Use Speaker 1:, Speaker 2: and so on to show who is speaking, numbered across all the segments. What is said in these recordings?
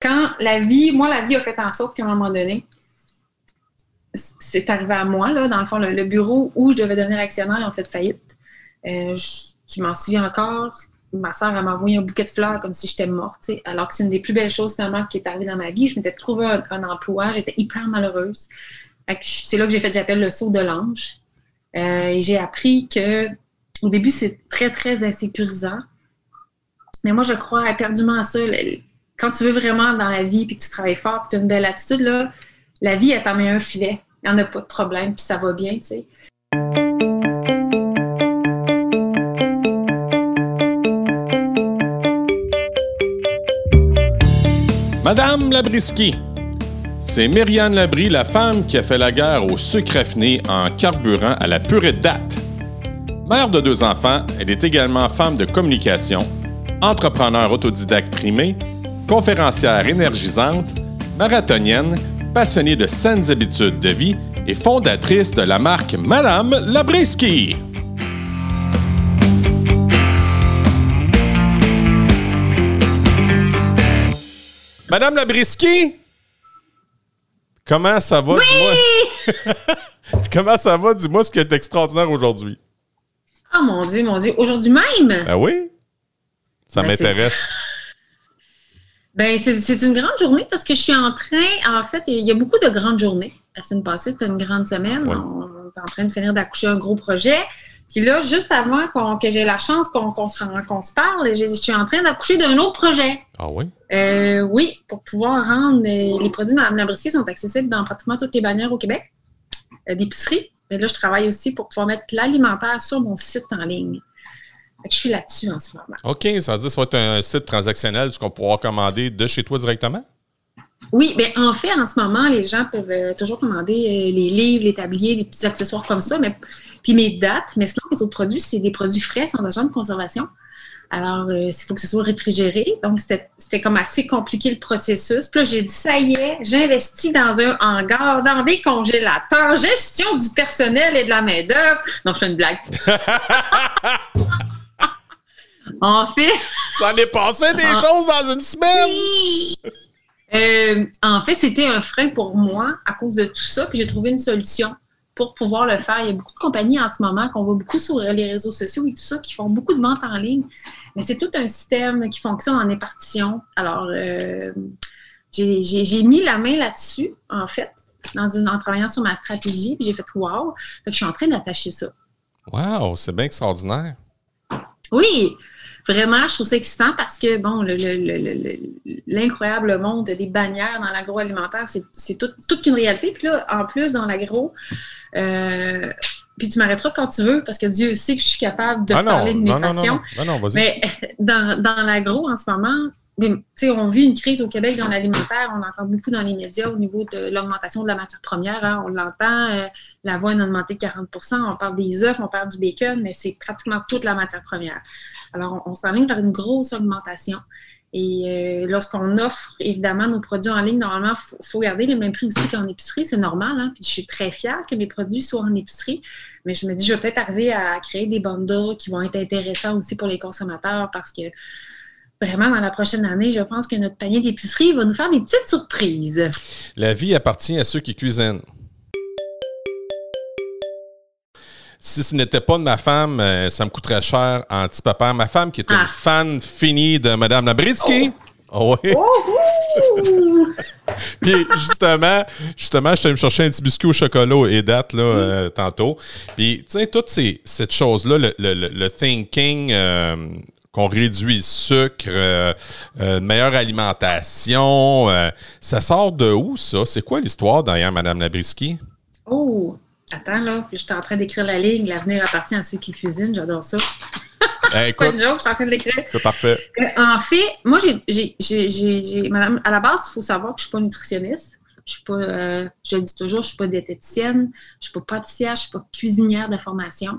Speaker 1: quand la vie, moi, la vie a fait en sorte qu'à un moment donné, c'est arrivé à moi, là, dans le fond, le, bureau où je devais devenir actionnaire a fait faillite. Euh, je, m'en souviens encore. Ma soeur, m'a envoyé un bouquet de fleurs comme si j'étais morte, alors que c'est une des plus belles choses finalement qui est arrivée dans ma vie. Je m'étais trouvé un, emploi, j'étais hyper malheureuse. C'est là que j'ai fait, j'appelle le saut de l'ange. Euh, et j'ai appris que au début, c'est très, très insécurisant. Mais moi, je crois éperdument à ça. Quand tu veux vraiment dans la vie, puis que tu travailles fort, puis tu as une belle attitude, là, la vie, elle t'en met un filet. Il n'y en a pas de problème, puis ça va bien, tu sais.
Speaker 2: Madame Labriski, c'est Myriane Labrie, la femme qui a fait la guerre au sucre affiné en carburant à la purée date. Mère de deux enfants, elle est également femme de communication, entrepreneur autodidacte primé, conférencière énergisante, marathonienne, passionnée de saines habitudes de vie et fondatrice de la marque Madame Labriski. Madame Labriski? Comment ça va?
Speaker 1: Oui!
Speaker 2: Comment ça va? Dis-moi ce qui est extraordinaire aujourd'hui.
Speaker 1: Oh mon Dieu, mon Dieu. Aujourd'hui même?
Speaker 2: Ah oui? Ça ben, m'intéresse.
Speaker 1: Ben, c'est une grande journée parce que je suis en train, en fait, il y a beaucoup de grandes journées. La semaine passée, c'était une grande semaine. On, est en train de finir d'accoucher un gros projet. Puis là, juste avant que j'ai la chance qu'on se, se, parle, je suis en train d'accoucher d'un autre projet.
Speaker 2: Ah oui?
Speaker 1: Euh, oui, pour pouvoir rendre euh, les produits de Mme Labriski sont accessibles dans pratiquement toutes les bannières au Québec, euh, d'épicerie. Mais là, je travaille aussi pour pouvoir mettre l'alimentaire sur mon site en ligne. Je suis là-dessus en ce moment.
Speaker 2: OK, ça veut dire que ça va être un site transactionnel qu'on pourra commander de chez toi directement?
Speaker 1: Oui, bien en fait, en ce moment, les gens peuvent euh, toujours commander euh, les livres, les tabliers, des petits accessoires comme ça. Mais, puis mes dates, mais sinon, les autres produits, c'est des produits frais sans agent de conservation. Alors, euh, il faut que ce soit réfrigéré. Donc, c'était comme assez compliqué le processus. Puis là, j'ai dit, ça y est, j'investis dans un hangar, dans des congélateurs, gestion du personnel et de la main-d'œuvre. Non, je fais une blague. en fait.
Speaker 2: Ça en est passé des ah. choses dans une semaine!
Speaker 1: Euh, en fait, c'était un frein pour moi à cause de tout ça. Puis j'ai trouvé une solution pour pouvoir le faire. Il y a beaucoup de compagnies en ce moment qu'on voit beaucoup sur les réseaux sociaux et tout ça qui font beaucoup de ventes en ligne. Mais c'est tout un système qui fonctionne en épartition. Alors, euh, j'ai mis la main là-dessus, en fait, dans une, en travaillant sur ma stratégie. Puis j'ai fait wow. Fait que je suis en train d'attacher ça.
Speaker 2: Wow, c'est bien extraordinaire.
Speaker 1: Oui, vraiment, je trouve ça excitant parce que, bon, l'incroyable monde des bannières dans l'agroalimentaire, c'est toute une réalité. Puis là, en plus, dans l'agro, euh, puis tu m'arrêteras quand tu veux, parce que Dieu sait que je suis capable de ah parler de mes passions. Mais dans, dans l'agro, en ce moment, on vit une crise au Québec dans l'alimentaire. On entend beaucoup dans les médias au niveau de l'augmentation de la matière première. Hein. On l'entend, euh, la voix a augmenté de 40% On parle des œufs, on parle du bacon, mais c'est pratiquement toute la matière première. Alors, on, s'enligne vers une grosse augmentation. Et euh, lorsqu'on offre, évidemment, nos produits en ligne, normalement, il faut, garder les mêmes prix aussi qu'en épicerie. C'est normal. Hein. Puis je suis très fière que mes produits soient en épicerie. Mais je me dis, je vais peut-être arriver à créer des bundles qui vont être intéressants aussi pour les consommateurs parce que vraiment, dans la prochaine année, je pense que notre panier d'épicerie va nous faire des petites surprises.
Speaker 2: La vie appartient à ceux qui cuisinent. Si ce n'était pas de ma femme, euh, ça me coûterait cher en petit papa. Ma femme qui est une ah. fan finie de Mme Labritsky. Oh. oui. Puis justement, justement, je suis allé me chercher un petit biscuit au chocolat et date là, euh, tantôt. Puis, tu sais, toute ces, cette chose-là, le, le, thinking euh, qu'on réduit le sucre, euh, euh, une meilleure alimentation. Euh, ça sort de où, ça? C'est quoi l'histoire derrière Mme Labriski?
Speaker 1: Oh, attends, là, je suis en train d'écrire la ligne. L'avenir appartient à ceux qui cuisinent. J'adore ça.
Speaker 2: Ben, pas une
Speaker 1: joke, je suis en train de l'écrire.
Speaker 2: C'est parfait.
Speaker 1: en fait, moi, j'ai, madame, à la base, il faut savoir que je ne suis pas nutritionniste. Je suis pas, euh, je le dis toujours, je ne suis pas diététicienne, je ne suis pas pâtissière, je ne suis pas cuisinière de formation.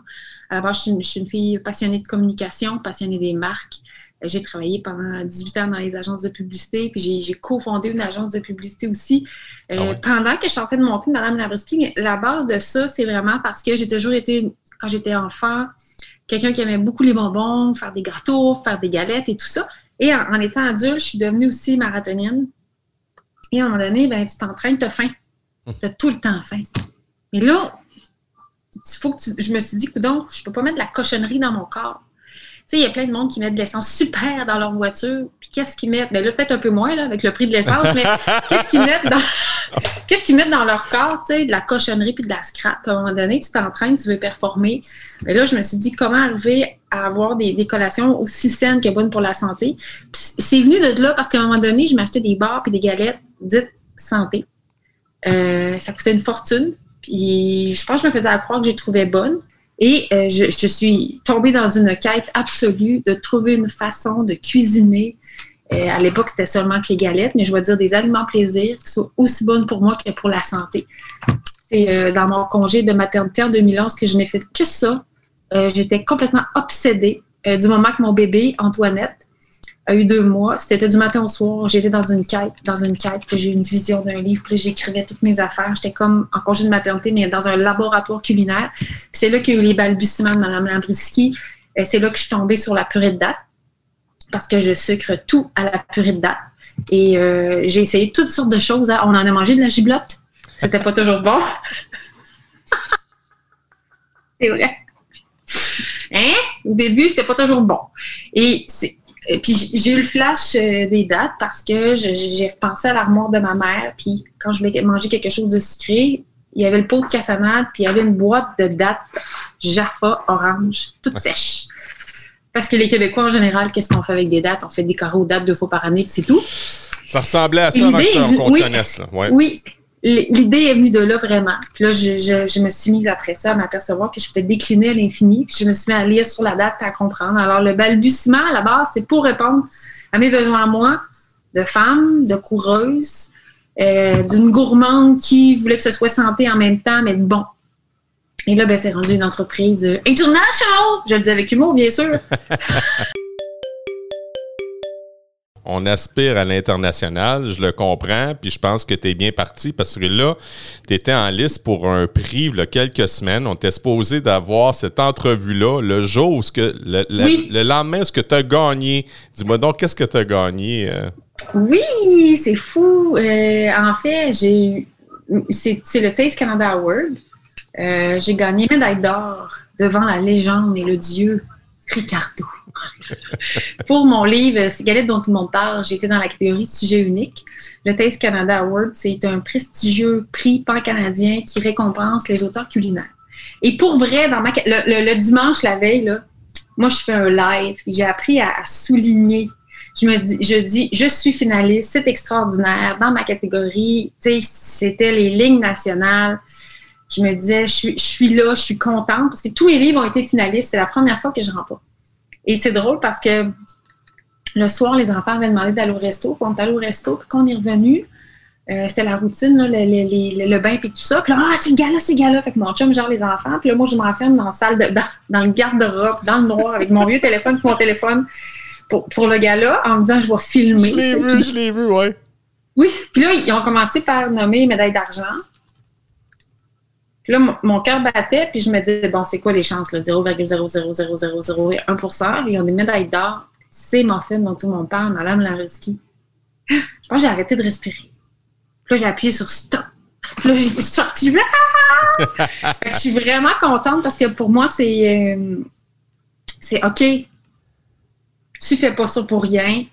Speaker 1: À la base, je suis, une, fille passionnée de communication, passionnée des marques. J'ai travaillé pendant 18 ans dans les agences de publicité, puis j'ai cofondé une agence de publicité aussi. Euh, ah pendant que je suis en train de monter Madame mais la base de ça, c'est vraiment parce que j'ai toujours été, quand j'étais enfant, quelqu'un qui aimait beaucoup les bonbons, faire des gâteaux, faire des galettes et tout ça. Et en, en étant adulte, je suis devenue aussi marathonienne. Et à un moment donné, ben, tu t'entraînes, tu as faim. Tu as tout le temps faim. Et là, faut que je me suis dit, donc, je peux pas mettre de la cochonnerie dans mon corps. Tu sais, il y a plein de monde qui mettent de l'essence super dans leur voiture. Puis qu'est-ce qu'ils mettent? Ben là, peut-être un peu moins, là, avec le prix de l'essence, mais qu'est-ce qu'ils mettent dans... qu'est-ce qu'ils mettent dans leur corps, tu sais, de la cochonnerie puis de la scrap? À un moment donné, tu t'entraînes, tu veux performer. Mais là, je me suis dit, comment arriver à avoir des, des collations aussi saines que bonnes pour la santé? c'est venu de là parce qu'à un moment donné, je m'achetais des bars puis des galettes dites santé. Euh, ça coûtait une fortune. Puis je pense que je me faisais croire que j'ai trouvé bonne. Et euh, je, suis tombée dans une quête absolue de trouver une façon de cuisiner. Euh, à l'époque, c'était seulement que les galettes, mais je vais dire des aliments plaisir qui sont aussi bonnes pour moi que pour la santé. C'est dans mon congé de maternité en 2011 que je n'ai fait que ça. J'étais complètement obsédée du moment que mon bébé, Antoinette, a eu deux mois. C'était du matin au soir. J'étais dans une quête, dans une quête, puis j'ai eu une vision d'un livre, puis j'écrivais toutes mes affaires. J'étais comme en congé de maternité, mais dans un laboratoire culinaire. c'est là qu'il y a eu les balbutiements de Mme Lambriski. C'est là que je suis tombée sur la purée de date, parce que je sucre tout à la purée de date. Et euh, j'ai essayé toutes sortes de choses. On en a mangé de la giblotte. C'était pas toujours bon. c'est vrai. Hein? Au début, c'était pas toujours bon. Et c'est et puis j'ai eu le flash euh, des dates parce que j'ai repensé à l'armoire de ma mère. Puis quand je voulais manger quelque chose de sucré, il y avait le pot de cassonade, puis il y avait une boîte de dates Jaffa orange, toute sèche. Parce que les Québécois, en général, qu'est-ce qu'on fait avec des dates? On fait des carreaux aux dates deux fois par année, puis c'est tout.
Speaker 2: Ça ressemblait à ça avant qu'on
Speaker 1: oui, connaisse. Oui, l'idée est venue de là vraiment. Puis là, je, me suis mise après ça à m'apercevoir que je pouvais décliner à l'infini. Puis je me suis mis à lire sur la date à comprendre. Alors, le balbutiement, à la base, c'est pour répondre à mes besoins à moi de femme, de coureuse, euh, d'une gourmande qui voulait que ce soit santé en même temps, mais bon. Et là, ben, c'est rendu une entreprise euh, internationale. Je le dis avec humour, bien sûr.
Speaker 2: on aspire à l'international, je le comprends, puis je pense que tu es bien parti parce que là, tu étais en liste pour un prix il y a quelques semaines. On t'est supposé d'avoir cette entrevue-là le jour où que, le, lendemain, ce que tu as gagné. Dis-moi donc, qu'est-ce que tu as gagné? Euh?
Speaker 1: Oui, c'est fou. Euh, en fait, j'ai c'est, le Taste Canada Award. Euh, j'ai gagné médaille d'or devant la légende et le dieu Ricardo. Pour mon livre C'est galette dont tout le monde parle, j'étais dans la catégorie sujet unique. Le Taste Canada Award, c'est un prestigieux prix pan-canadien qui récompense les auteurs culinaires. Et pour vrai, dans ma, le, dimanche, la veille, moi, je fais un live. J'ai appris à, souligner. Je me dis, je dis, je suis finaliste, c'est extraordinaire. Dans ma catégorie, c'était les lignes nationales je me disais, je suis, je suis là, je suis contente parce que tous les livres ont été finalistes. C'est la première fois que je remporte. Et c'est drôle parce que le soir, les enfants avaient demandé d'aller au resto. Puis on est allé au resto. Puis quand on est revenu, euh, c'était la routine, le, bain puis tout ça. Puis là, ah, c'est le gars-là, c'est le gars-là. Fait que mon chum gère les enfants. Puis là, moi, je m'enferme dans la salle, de, dans, le garde-robe, dans le noir, avec mon vieux téléphone mon téléphone pour, pour le gars-là, en me disant, je vais filmer. Je
Speaker 2: l'ai vu, je l'ai vu, ouais.
Speaker 1: Oui. Puis là, ils ont commencé par nommer médaille d'argent. Puis là, mon cœur battait, puis je me disais, bon, c'est quoi les chances, 0,00001% Ils ont des médailles d'or. C'est Muffin dont tout le monde parle, Madame Lariski. Je pense que j'ai arrêté de respirer. Puis là, j'ai appuyé sur stop. Puis là, j'ai sorti. je suis vraiment contente parce que pour moi, c'est. Euh, c'est OK. Tu fais pas ça pour rien.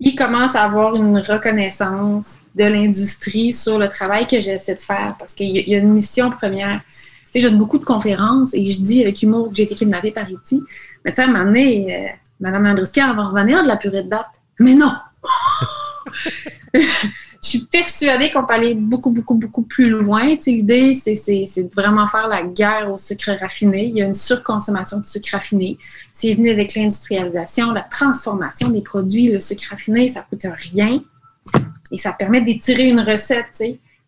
Speaker 1: Il commence à avoir une reconnaissance de l'industrie sur le travail que j'essaie de faire parce qu'il y, a une mission première. Tu sais, je donne beaucoup de conférences et je dis avec humour que j'ai été kidnappée par Haïti. Mais tu sais, à un moment donné, euh, Mme Andriski, va revenir de la purée de date. Mais non! je suis persuadée qu'on peut aller beaucoup, beaucoup, beaucoup plus loin. L'idée, c'est de vraiment faire la guerre au sucre raffiné. Il y a une surconsommation de sucre raffiné. C'est venu avec l'industrialisation, la transformation des produits. Le sucre raffiné, ça ne coûte rien et ça permet d'étirer une recette.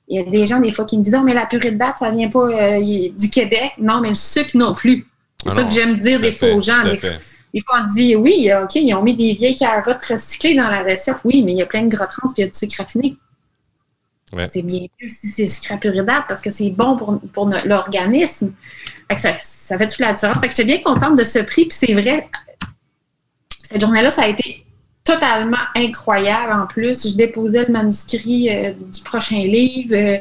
Speaker 1: Il y a des gens, des fois, qui me disent oh, mais la purée de date, ça vient pas euh, du Québec. Non, mais le sucre non plus. C'est ah ça que j'aime dire des fois aux gens. Des fois, on dit oui, OK, ils ont mis des vieilles carottes recyclées dans la recette. Oui, mais il y a plein de gras trans et il y a du sucre raffiné. C'est bien mieux si c'est sucre à date parce que c'est bon pour, pour l'organisme. Ça, ça, fait toute la différence. Fait que j'étais bien contente de ce prix. Puis c'est vrai, cette journée-là, ça a été totalement incroyable en plus. Je déposais le manuscrit euh, du prochain livre. Euh,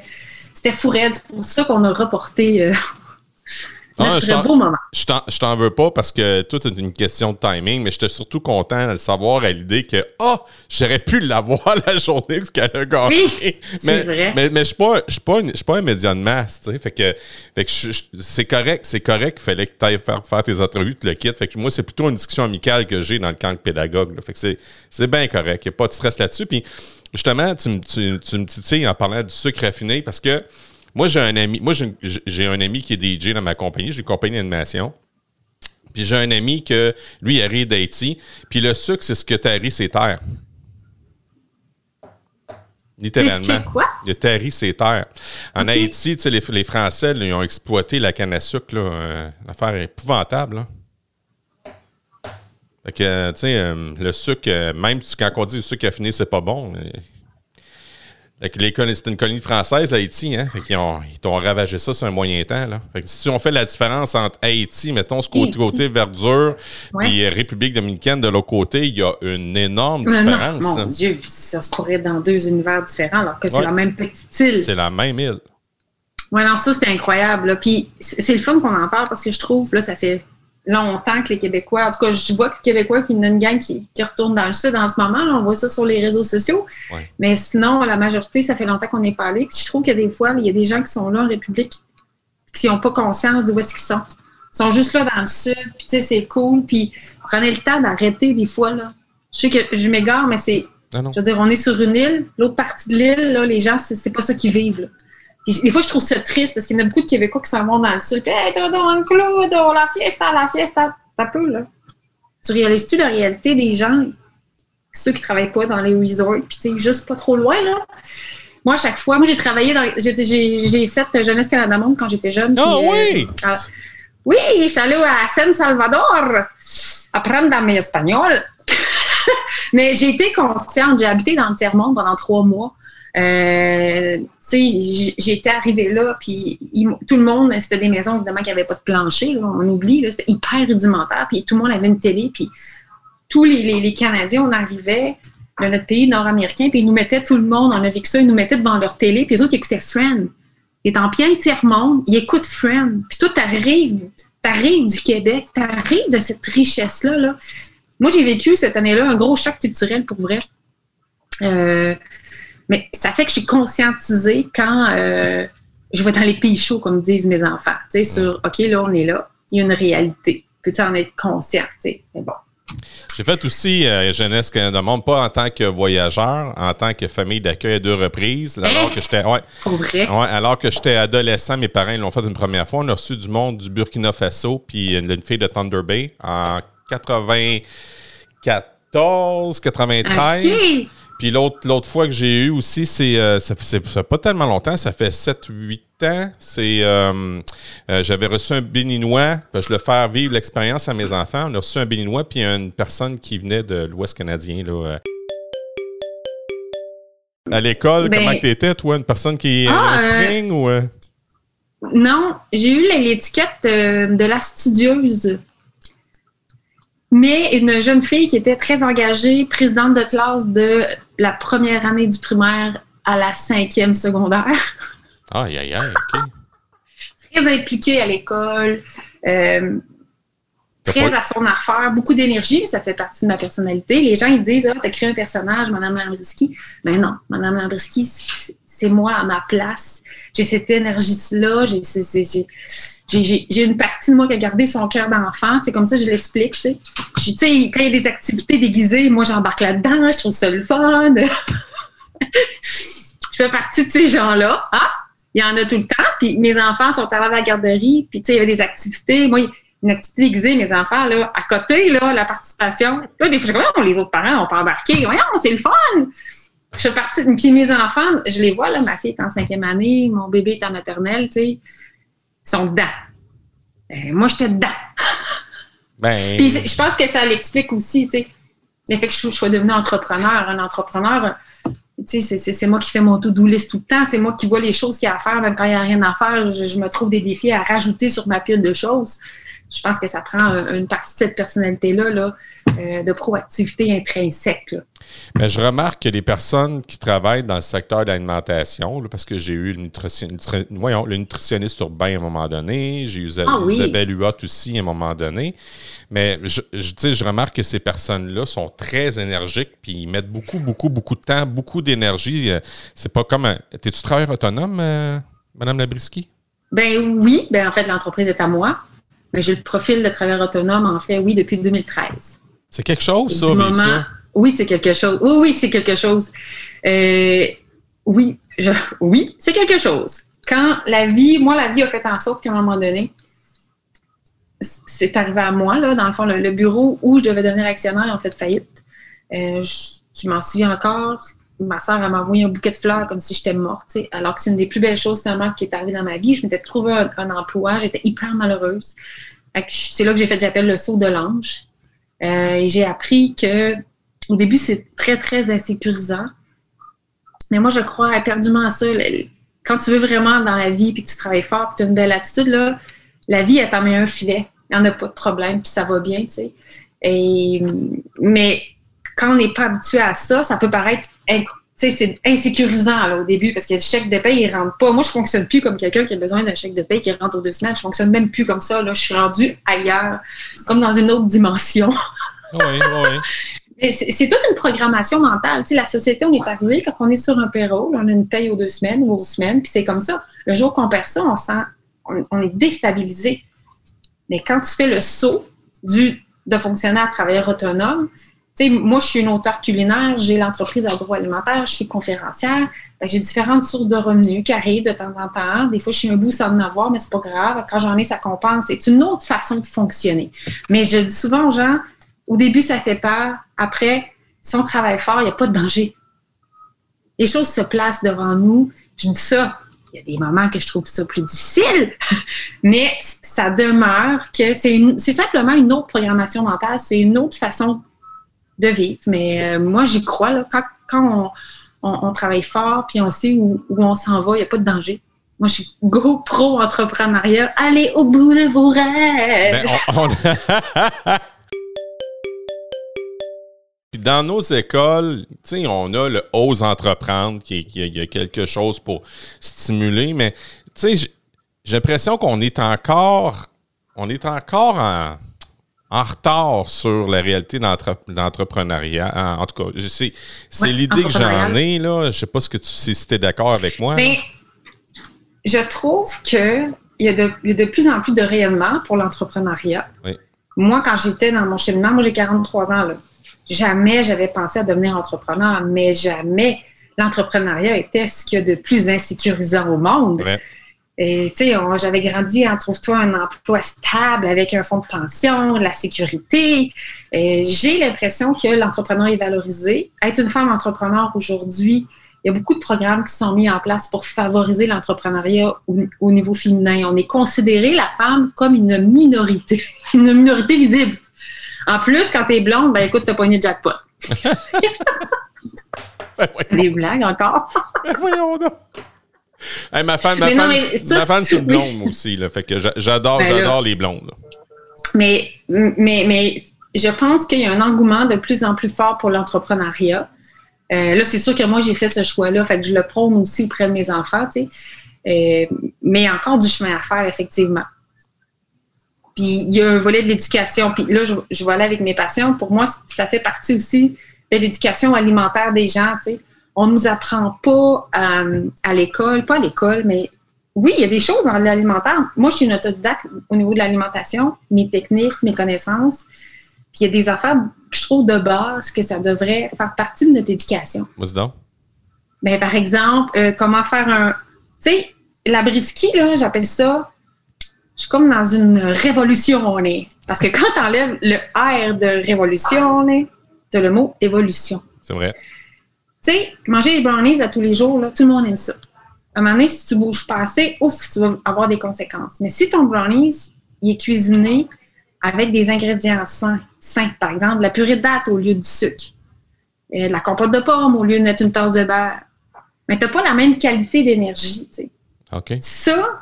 Speaker 1: c'était fou C'est pour ça qu'on a reporté ah,
Speaker 2: je t'en veux pas parce que tout est une question de timing, mais j'étais surtout content de savoir à l'idée que, ah, oh, j'aurais pu l'avoir la journée qu'elle a gagné.
Speaker 1: Oui, mais, vrai.
Speaker 2: mais, mais je suis pas, pas, un média de masse, tu sais. Fait que, fait que c'est correct, c'est correct qu'il fallait que tu ailles faire, faire, tes entrevues, tu le quittes. Fait que moi, c'est plutôt une discussion amicale que j'ai dans le camp de pédagogue. Fait que c'est bien correct. Il n'y a pas de stress là-dessus. Puis, justement, tu, tu, tu me titilles en parlant du sucre raffiné parce que moi, j'ai un ami. Moi, j'ai un ami qui est DJ dans ma compagnie. J'ai une compagnie d'animation. Puis j'ai un ami que lui, il arrive d'Haïti. Puis le sucre, c'est ce que tari ses terres.
Speaker 1: Littéralement. Quoi?
Speaker 2: Il a tari ses terres. En Haïti, les, les Français, ils ont exploité la canne à sucre. Là, euh, une affaire épouvantable. Fait que, tu sais, euh, le sucre, euh, même quand on dit le sucre affiné, c'est pas bon, c'est une colonie française, Haïti, hein? Fait qu'ils ont, ils t'ont ravagé ça sur un moyen temps. Là. Fait que si on fait la différence entre Haïti, mettons, ce côté, côté verdure, et République dominicaine de l'autre côté, il y a une énorme différence.
Speaker 1: mon Dieu, ça se pourrait dans deux univers différents, alors que c'est la même petite île.
Speaker 2: C'est la même île.
Speaker 1: Oui, non, ça, c'était incroyable. Puis c'est le fun qu'on en parle parce que je trouve, là, ça fait longtemps que les Québécois, en tout cas, je vois que les Québécois qui ont une gang qui, qui, retourne dans le sud en ce moment, on voit ça sur les réseaux sociaux. Mais sinon, la majorité, ça fait longtemps qu'on est parlé. Puis je trouve qu'il y a des fois, il y a des gens qui sont là en République qui n'ont pas conscience de où est-ce qu'ils sont. Ils sont juste là dans le sud, puis tu sais, c'est cool. Puis prenez le temps d'arrêter des fois, là. Je sais que je m'égare, mais c'est. Ah je veux dire, on est sur une île, l'autre partie de l'île, là, les gens, c'est pas ça qu'ils vivent. Là des fois, je trouve ça triste parce qu'il y a beaucoup de Québécois qui s'en vont dans le sud. Puis, hey, todo un club, la fiesta, la fiesta. T'as peu, là. Tu réalises-tu la réalité des gens, ceux qui travaillent pas dans les resorts, puis tu sais, juste pas trop loin, là? Moi, à chaque fois, moi, j'ai travaillé dans. J'ai fait Jeunesse Canada Monde quand j'étais jeune.
Speaker 2: Ah oui!
Speaker 1: Euh, oui, j'étais allée à San Salvador apprendre dans mes espagnols. Mais j'ai été consciente, j'ai habité dans le tiers-monde pendant trois mois. Euh, j'étais arrivée là, puis tout le monde, c'était des maisons évidemment qui n'avaient pas de plancher, on oublie, c'était hyper rudimentaire, puis tout le monde avait une télé, puis tous les, Canadiens, on arrivait de notre pays nord-américain, puis ils nous mettaient tout le monde, on a vécu ça, ils nous mettaient devant leur télé, puis les autres écoutaient Friend. Ils étaient en plein tiers-monde, ils écoutent Friend. Puis toi, t'arrives, t'arrives du Québec, t'arrives de cette richesse-là. Là. Moi, j'ai vécu cette année-là un gros choc culturel pour vrai. Euh, mais ça fait que je suis conscientisée quand euh, je vais dans les pays chauds, comme disent mes enfants, tu sais, sur OK, là, on est là, il y a une réalité. Peux-tu en être conscient, tu sais? Mais bon.
Speaker 2: J'ai fait aussi euh, Jeunesse Canada Monde, pas en tant que voyageur, en tant que famille d'accueil à deux reprises. Alors hein? que j'étais. Ouais, ouais, alors que j'étais adolescent, mes parents l'ont fait une première fois. On a reçu du monde du Burkina Faso, puis une, fille de Thunder Bay en 94, 93. Puis l'autre fois que j'ai eu aussi, c'est euh, ça, fait, pas tellement longtemps, ça fait 7-8 ans. C'est euh, euh, j'avais reçu un béninois, je le faire vivre l'expérience à mes enfants. On a reçu un béninois puis une personne qui venait de l'Ouest canadien là. À l'école, ben, comment tu étais, toi, une personne qui est ah, spring ou
Speaker 1: Non, j'ai eu l'étiquette de la studieuse mais une jeune fille qui était très engagée, présidente de classe de la première année du primaire à la cinquième secondaire.
Speaker 2: Aïe, aïe, aïe, OK.
Speaker 1: très impliquée à l'école, euh, très à son affaire, beaucoup d'énergie, ça fait partie de ma personnalité. Les gens, ils disent, ah, t'as créé un personnage, Madame Lambrisky. Mais non, Madame Lambrisky, c'est moi à ma place. J'ai cette énergie-là, j'ai j'ai une partie de moi qui a gardé son cœur d'enfant. C'est comme ça que je l'explique, tu sais. Quand il y a des activités déguisées, moi, j'embarque là-dedans, je trouve ça le fun. je fais partie de ces gens-là. Ah, il y en a tout le temps. Puis mes enfants sont à la garderie, puis tu sais, il y avait des activités. Moi, une activité déguisée, mes enfants, là, à côté, là, la participation. Là, des fois, je dis, les autres parents n'ont pas embarqué. Voyons, c'est le fun! Je fais partie. Puis mes enfants, je les vois, là, ma fille est en cinquième année, mon bébé est en maternelle, tu sais sont dedans. Euh, moi, j'étais dedans. Ben... Puis je pense que ça l'explique aussi, tu sais. Le fait que je, sois devenue entrepreneur. Un entrepreneur, tu sais, c'est moi qui fais mon to-do list tout le temps. C'est moi qui vois les choses qu'il y a à faire, même quand il n'y a rien à faire. Je, me trouve des défis à rajouter sur ma pile de choses. Je pense que ça prend une partie de cette personnalité-là là, euh, de proactivité intrinsèque.
Speaker 2: Mais je remarque que les personnes qui travaillent dans le secteur de l'alimentation, parce que j'ai eu le, nutritionniste, voyons, le nutritionniste urbain à un moment donné, j'ai eu ah Isabelle Huot aussi à un moment donné, mais je, je, je remarque que ces personnes-là sont très énergiques, puis ils mettent beaucoup, beaucoup, beaucoup de temps, beaucoup d'énergie. Euh, c'est pas comme... T'es-tu travailleur autonome, euh, Madame Labriski?
Speaker 1: Ben oui, ben en fait, l'entreprise est à moi. Mais j'ai le profil de travailleur autonome, en fait, oui, depuis 2013.
Speaker 2: C'est quelque chose, ça,
Speaker 1: Oui, c'est quelque chose. Oui, oui, c'est quelque chose. Euh, oui, je, oui, c'est quelque chose. Quand la vie, moi, la vie a fait en sorte qu'à un moment donné, c'est arrivé à moi, là, dans le fond, le, bureau où je devais devenir actionnaire a fait faillite. Euh, je m'en souviens encore ma soeur, m'a envoyé un bouquet de fleurs comme si j'étais morte, alors que c'est une des plus belles choses finalement qui est arrivée dans ma vie. Je m'étais trouvé un, emploi, j'étais hyper malheureuse. C'est là que j'ai fait, j'appelle le saut de l'ange. Euh, et j'ai appris que au début, c'est très, très insécurisant. Mais moi, je crois éperdument à ça. Quand tu veux vraiment dans la vie, puis que tu travailles fort, puis tu as une belle attitude, là, la vie, elle t'en un filet. Il n'y en a pas de problème, puis ça va bien, tu sais. Mais quand on n'est pas habitué à ça, ça peut paraître c'est insécurisant là, au début parce que le chèque de paie, il rentre pas. Moi, je fonctionne plus comme quelqu'un qui a besoin d'un chèque de paie qui rentre aux deux semaines. Je fonctionne même plus comme ça. Là. Je suis rendue ailleurs, comme dans une autre dimension. oui, oui. C'est toute une programmation mentale. la société, on est arrivé quand on est sur un payroll, on a une paye aux deux semaines ou aux semaines, puis c'est comme ça. Le jour qu'on perd ça, on sent, on, est déstabilisé. Mais quand tu fais le saut du, de fonctionner à travailleur autonome, moi, je suis une auteure culinaire, j'ai l'entreprise agroalimentaire, je suis conférencière. J'ai différentes sources de revenus qui arrivent de temps en temps. Des fois, je suis un bout sans en avoir, mais c'est pas grave. Quand j'en ai, ça compense. C'est une autre façon de fonctionner. Mais je dis souvent aux gens, au début, ça fait peur. Après, si on travaille fort, il n'y a pas de danger. Les choses se placent devant nous. Je dis ça. Il y a des moments que je trouve ça plus difficile, mais ça demeure que c'est simplement une autre programmation mentale, c'est une autre façon de vivre. Mais euh, moi, j'y crois. Là, quand, on, travaille fort puis on sait où, on s'en va, il n'y a pas de danger. Moi, je suis go pro entrepreneuriat. Allez au bout de vos rêves! Ben,
Speaker 2: dans nos écoles, on a le Ose entreprendre, qui, y a quelque chose pour stimuler, mais j'ai l'impression qu'on est encore, on est encore en, en retard sur la réalité d'entrepreneuriat. En, tout cas, c'est l'idée que j'en ai. Là. Je ne sais pas ce que tu, si tu es d'accord avec moi.
Speaker 1: Mais, je trouve qu'il y, a de, y a de plus en plus de rayonnement pour l'entrepreneuriat. Moi, quand j'étais dans mon cheminement, moi j'ai 43 ans, là, jamais j'avais pensé à devenir entrepreneur, mais jamais l'entrepreneuriat était ce qu'il y a de plus insécurisant au monde. Tu sais, j'avais grandi en trouve-toi un emploi stable avec un fonds de pension, la sécurité. J'ai l'impression que l'entrepreneur est valorisé. Être une femme entrepreneur aujourd'hui, il y a beaucoup de programmes qui sont mis en place pour favoriser l'entrepreneuriat au, niveau féminin. On est considéré la femme comme une minorité, une minorité visible. En plus, quand tu es blonde, ben écoute, t'as pogné jackpot. Des blagues encore.
Speaker 2: voyons donc ma femme, ma femme, ma femme c'est une blonde aussi. Là, fait que j'adore, ben j'adore les blondes.
Speaker 1: Mais, mais, mais je pense qu'il y a un engouement de plus en plus fort pour l'entrepreneuriat. Euh, là, c'est sûr que moi, j'ai fait ce choix-là, fait que je le prône aussi auprès de mes enfants, tu sais. Euh, mais il y a encore du chemin à faire, effectivement. Puis il y a un volet de l'éducation. Puis là, je, je vais aller avec mes patients. Pour moi, ça fait partie aussi de l'éducation alimentaire des gens, tu sais on nous apprend pas euh, à l'école, pas à l'école, mais oui, il y a des choses dans l'alimentaire. Moi, je suis une autodidacte au niveau de l'alimentation, mes techniques, mes connaissances. Puis il y a des affaires que je trouve de base que ça devrait faire partie de notre éducation.
Speaker 2: What's that?
Speaker 1: Ben, par exemple, euh, comment faire un. Tu sais, la brisky, là, j'appelle ça. Je suis comme dans une révolution, on est. Parce que quand tu enlèves le R de révolution, on est, tu as le mot évolution.
Speaker 2: C'est vrai.
Speaker 1: Tu sais, manger des brownies à tous les jours, là, tout le monde aime ça. À un moment donné, si tu bouges pas assez, ouf, tu vas avoir des conséquences. Mais si ton brownies, il est cuisiné avec des ingrédients sains, sains par exemple, la purée de date au lieu du sucre, et la compote de pomme au lieu de mettre une tasse de beurre, mais tu n'as pas la même qualité d'énergie. Tu sais.
Speaker 2: OK.
Speaker 1: Ça,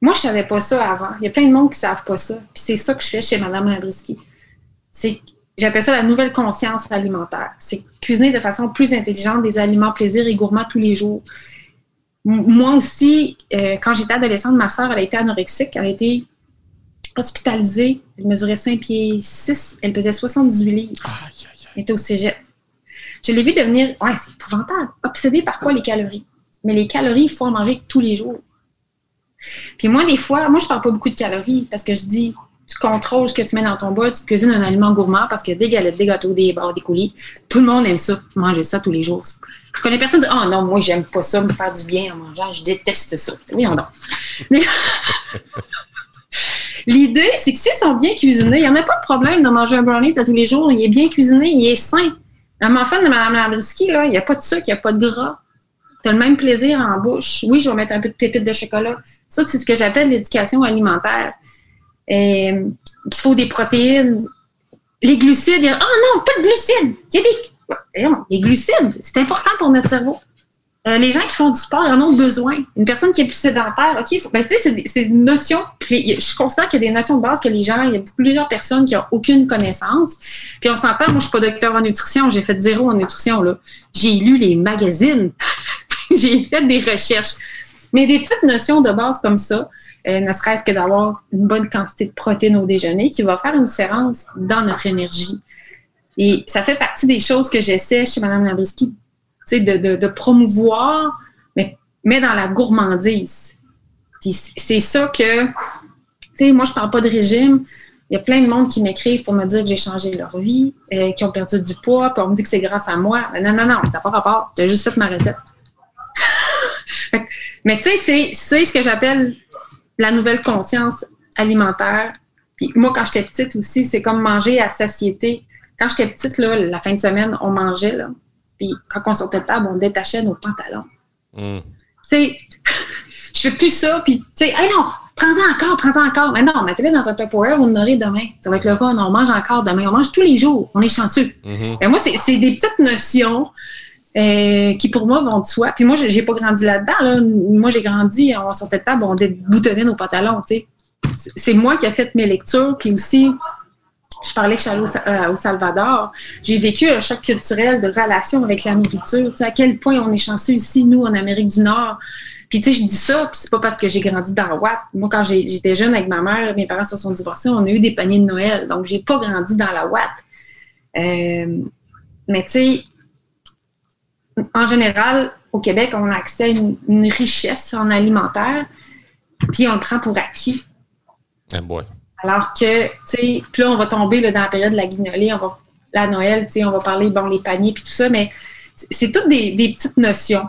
Speaker 1: Moi, je savais pas ça avant. Il y a plein de monde qui savent pas ça. Puis c'est ça que je fais chez Mme Labriski. C'est J'appelle ça la nouvelle conscience alimentaire. C'est cuisiner de façon plus intelligente des aliments plaisir et gourmands tous les jours. Moi aussi, euh, quand j'étais adolescente, ma soeur, elle a été anorexique. Elle a été hospitalisée. Elle mesurait 5 pieds 6. Elle pesait 78 livres. Elle était au cégep. Je l'ai vu devenir, ouais, c'est épouvantable, obsédée par quoi les calories? Mais les calories, il faut en manger tous les jours. Puis moi, des fois, moi, je parle pas beaucoup de calories parce que je dis, tu contrôles ce que tu mets dans ton bol, tu cuisines un aliment gourmand parce que des galettes, des gâteaux, des bars, des coulis, tout le monde aime ça, manger ça tous les jours. Je connais personne qui dit, oh non, moi, j'aime pas ça, me faire du bien en mangeant, je déteste ça. Oui, non. Mais l'idée, c'est que s'ils sont bien cuisinés, il n'y en a pas de problème de manger un brownie tous les jours, il est bien cuisiné, il est sain. Un muffin de Mme Labriski, là, il n'y a pas de sucre, il n'y a pas de gras. Tu as le même plaisir en bouche. Oui, je vais mettre un peu de pépites de chocolat. Ça, c'est ce que j'appelle l'éducation alimentaire. Euh, faut des protéines. Les glucides, ah oh non, pas de glucides. Il y a des, des glucides, c'est important pour notre cerveau. Euh, les gens qui font du sport en ont besoin. Une personne qui est plus sédentaire, OK, ben, tu sais, c'est une notion. Je constate qu'il y a des notions de base que les gens, il y a plusieurs personnes qui n'ont aucune connaissance. Puis on s'entend, moi, je suis pas docteur en nutrition, j'ai fait zéro en nutrition, là. J'ai lu les magazines, j'ai fait des recherches. Mais des petites notions de base comme ça, euh, ne serait-ce que d'avoir une bonne quantité de protéines au déjeuner qui va faire une différence dans notre énergie. Et ça fait partie des choses que j'essaie chez Mme Labriski de, de, promouvoir, mais, dans la gourmandise. Puis c'est ça que, tu sais, moi, je parle pas de régime. Il y a plein de monde qui m'écrivent pour me dire que j'ai changé leur vie, euh, qui ont perdu du poids, puis on me dit que c'est grâce à moi. Non, non, non, ça n'a pas rapport. As juste fait ma recette. Mais tu sais, c'est ce que j'appelle la nouvelle conscience alimentaire. Puis moi, quand j'étais petite aussi, c'est comme manger à satiété. Quand j'étais petite, là, la fin de semaine, on mangeait. Là. Puis quand on sortait de table, on détachait nos pantalons. Hmm. Tu sais, je fais plus ça, puis tu sais, hey non, prends-en encore, prends-en encore. Mais non, mettez-le dans un Tupperware, vous en aurez demain. Ça va être le fun, on mange encore demain. On mange tous les jours, on est chanceux. Mm moi, c'est des petites notions euh, qui, pour moi, vont de soi. Puis moi, j'ai pas grandi là-dedans. Moi, j'ai grandi, on sortait de table, on déboutonnait nos pantalons. C'est moi qui ai fait mes lectures, puis aussi, je parlais que je suis allée au, Salvador. J'ai vécu un choc culturel de relation avec la nourriture. À quel point on est chanceux ici, nous, en Amérique du Nord. Puis, tu sais, je dis ça, puis c'est pas parce que j'ai grandi dans Watt. Moi, quand j'étais jeune avec ma mère, mes parents se sont divorcés, on a eu des paniers de Noël. Donc, j'ai pas grandi dans la Watt. Euh, mais, tu sais, en général, au Québec, on a accès à une, richesse en alimentaire, puis on le prend pour acquis.
Speaker 2: Ah, boy.
Speaker 1: Alors que, tu sais, puis là, on va tomber là, dans la période de la guignolée, on va, la Noël, tu sais, on va parler, bon, les paniers, puis tout ça, mais c'est toutes des, petites notions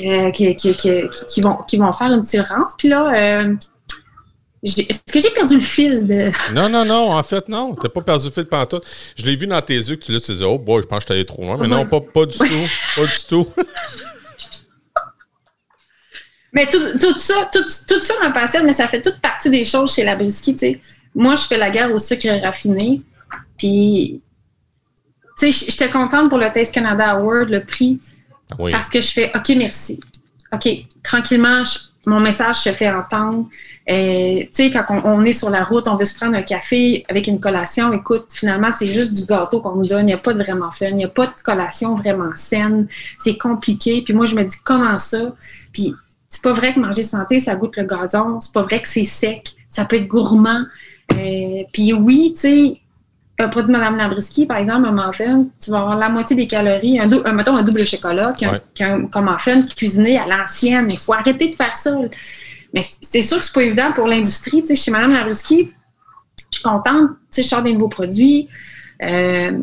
Speaker 1: euh, qui, qui, vont, qui vont faire une différence. Puis là, euh, est-ce que j'ai perdu le fil de.
Speaker 2: Non, non, non, en fait, non. T'as pas perdu le fil pendant tout. Je l'ai vu dans tes yeux que tu, là, tu disais, oh boy, je pense que je t'allais trop loin. Mais non, pas, pas du tout. Pas du tout.
Speaker 1: Mais tout, ça, tout, ça me passionne, mais ça fait toute partie des choses chez la brisky, tu sais. Moi, je fais la guerre au sucre raffiné. Puis, tu sais, j'étais contente pour le Taste Canada Award, le prix, parce que je fais OK, merci. OK, tranquillement, mon message se fait entendre. Euh, tu sais, quand on, est sur la route, on veut se prendre un café avec une collation. Écoute, finalement, c'est juste du gâteau qu'on nous donne. Il n'y a pas de vraiment fun. Il n'y a pas de collation vraiment saine. C'est compliqué. Puis moi, je me dis, comment ça? Puis c'est pas vrai que manger santé, ça goûte le gazon. C'est pas vrai que c'est sec. Ça peut être gourmand. Euh, puis oui, tu sais, un produit de Mme Labriski, par exemple, un muffin, tu vas avoir la moitié des calories, un, mettons un double chocolat, qu'un muffin cuisiné à l'ancienne. Il faut arrêter de faire ça. Mais c'est sûr que c'est pas évident pour l'industrie. Tu sais, chez Mme Labriski, je suis contente. Je sors des nouveaux produits. Euh,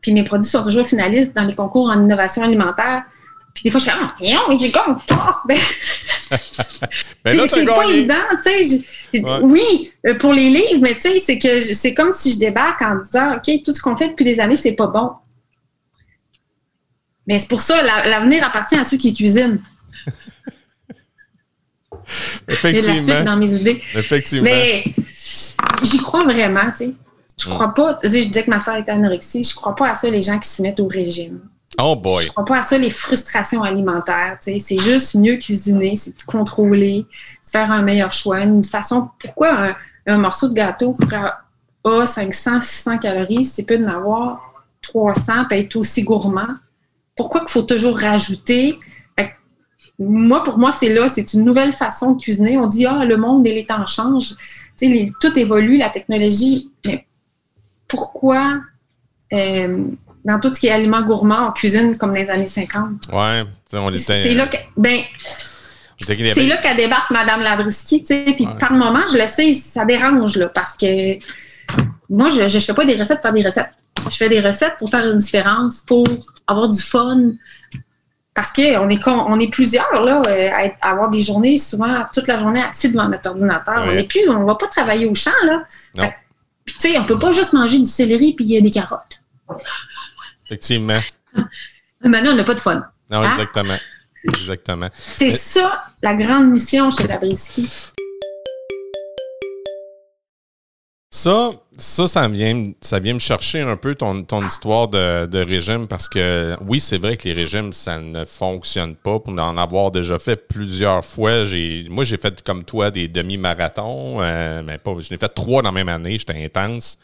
Speaker 1: puis mes produits sont toujours finalistes dans les concours en innovation alimentaire. Puis des fois, je fais, ah, non, j'ai comme, ben, ben c'est pas évident, tu sais. Oui, euh, pour les livres, mais tu sais, c'est que c'est comme si je débarque en disant, OK, tout ce qu'on fait depuis des années, c'est pas bon. Mais c'est pour ça, l'avenir appartient à ceux qui cuisinent.
Speaker 2: Effectivement. la suite
Speaker 1: dans mes idées.
Speaker 2: Effectivement.
Speaker 1: Mais j'y crois vraiment, tu sais. Je crois pas, je disais que ma soeur était anorexie, je crois pas à ça les gens qui se mettent au régime.
Speaker 2: Oh boy.
Speaker 1: Je crois pas à ça, les frustrations alimentaires. C'est juste mieux cuisiner, c'est contrôler, faire un meilleur choix, une façon. Pourquoi un, morceau de gâteau a 500, 600 calories, c'est peut d'en avoir 300 peut être aussi gourmand? Pourquoi qu'il faut toujours rajouter? moi, pour moi, c'est là, c'est une nouvelle façon de cuisiner. On dit, ah, le monde et les temps changent. tout évolue, la technologie. Mais pourquoi, euh, dans tout ce qui est aliments gourmands, on cuisine comme dans les années 50?
Speaker 2: Ouais, on était. C'est
Speaker 1: là que. Ben, c'est là qu'elle débarque Madame Labriski, tu sais, puis par moment, je le sais, ça dérange, là, parce que moi, je ne fais pas des recettes pour faire des recettes. Je fais des recettes pour faire une différence, pour avoir du fun, parce qu'on est, on est plusieurs là, euh, à, avoir des journées, souvent toute la journée assis devant notre ordinateur. On n'est plus, on ne va pas travailler au champ. Là. Puis, tu sais, on ne peut pas juste manger du céleri puis des carottes.
Speaker 2: Effectivement.
Speaker 1: Maintenant, on n'a pas de fun.
Speaker 2: Non, hein? exactement. Exactement.
Speaker 1: C'est ça la grande mission chez la Brisky.
Speaker 2: Ça, ça, ça vient, ça vient me chercher un peu ton, ton histoire de, régime parce que oui, c'est vrai que les régimes, ça ne fonctionne pas. Pour en avoir déjà fait plusieurs fois, j'ai, moi, j'ai fait comme toi des demi-marathons, euh, mais pas, je l'ai fait trois dans la même année, j'étais intense.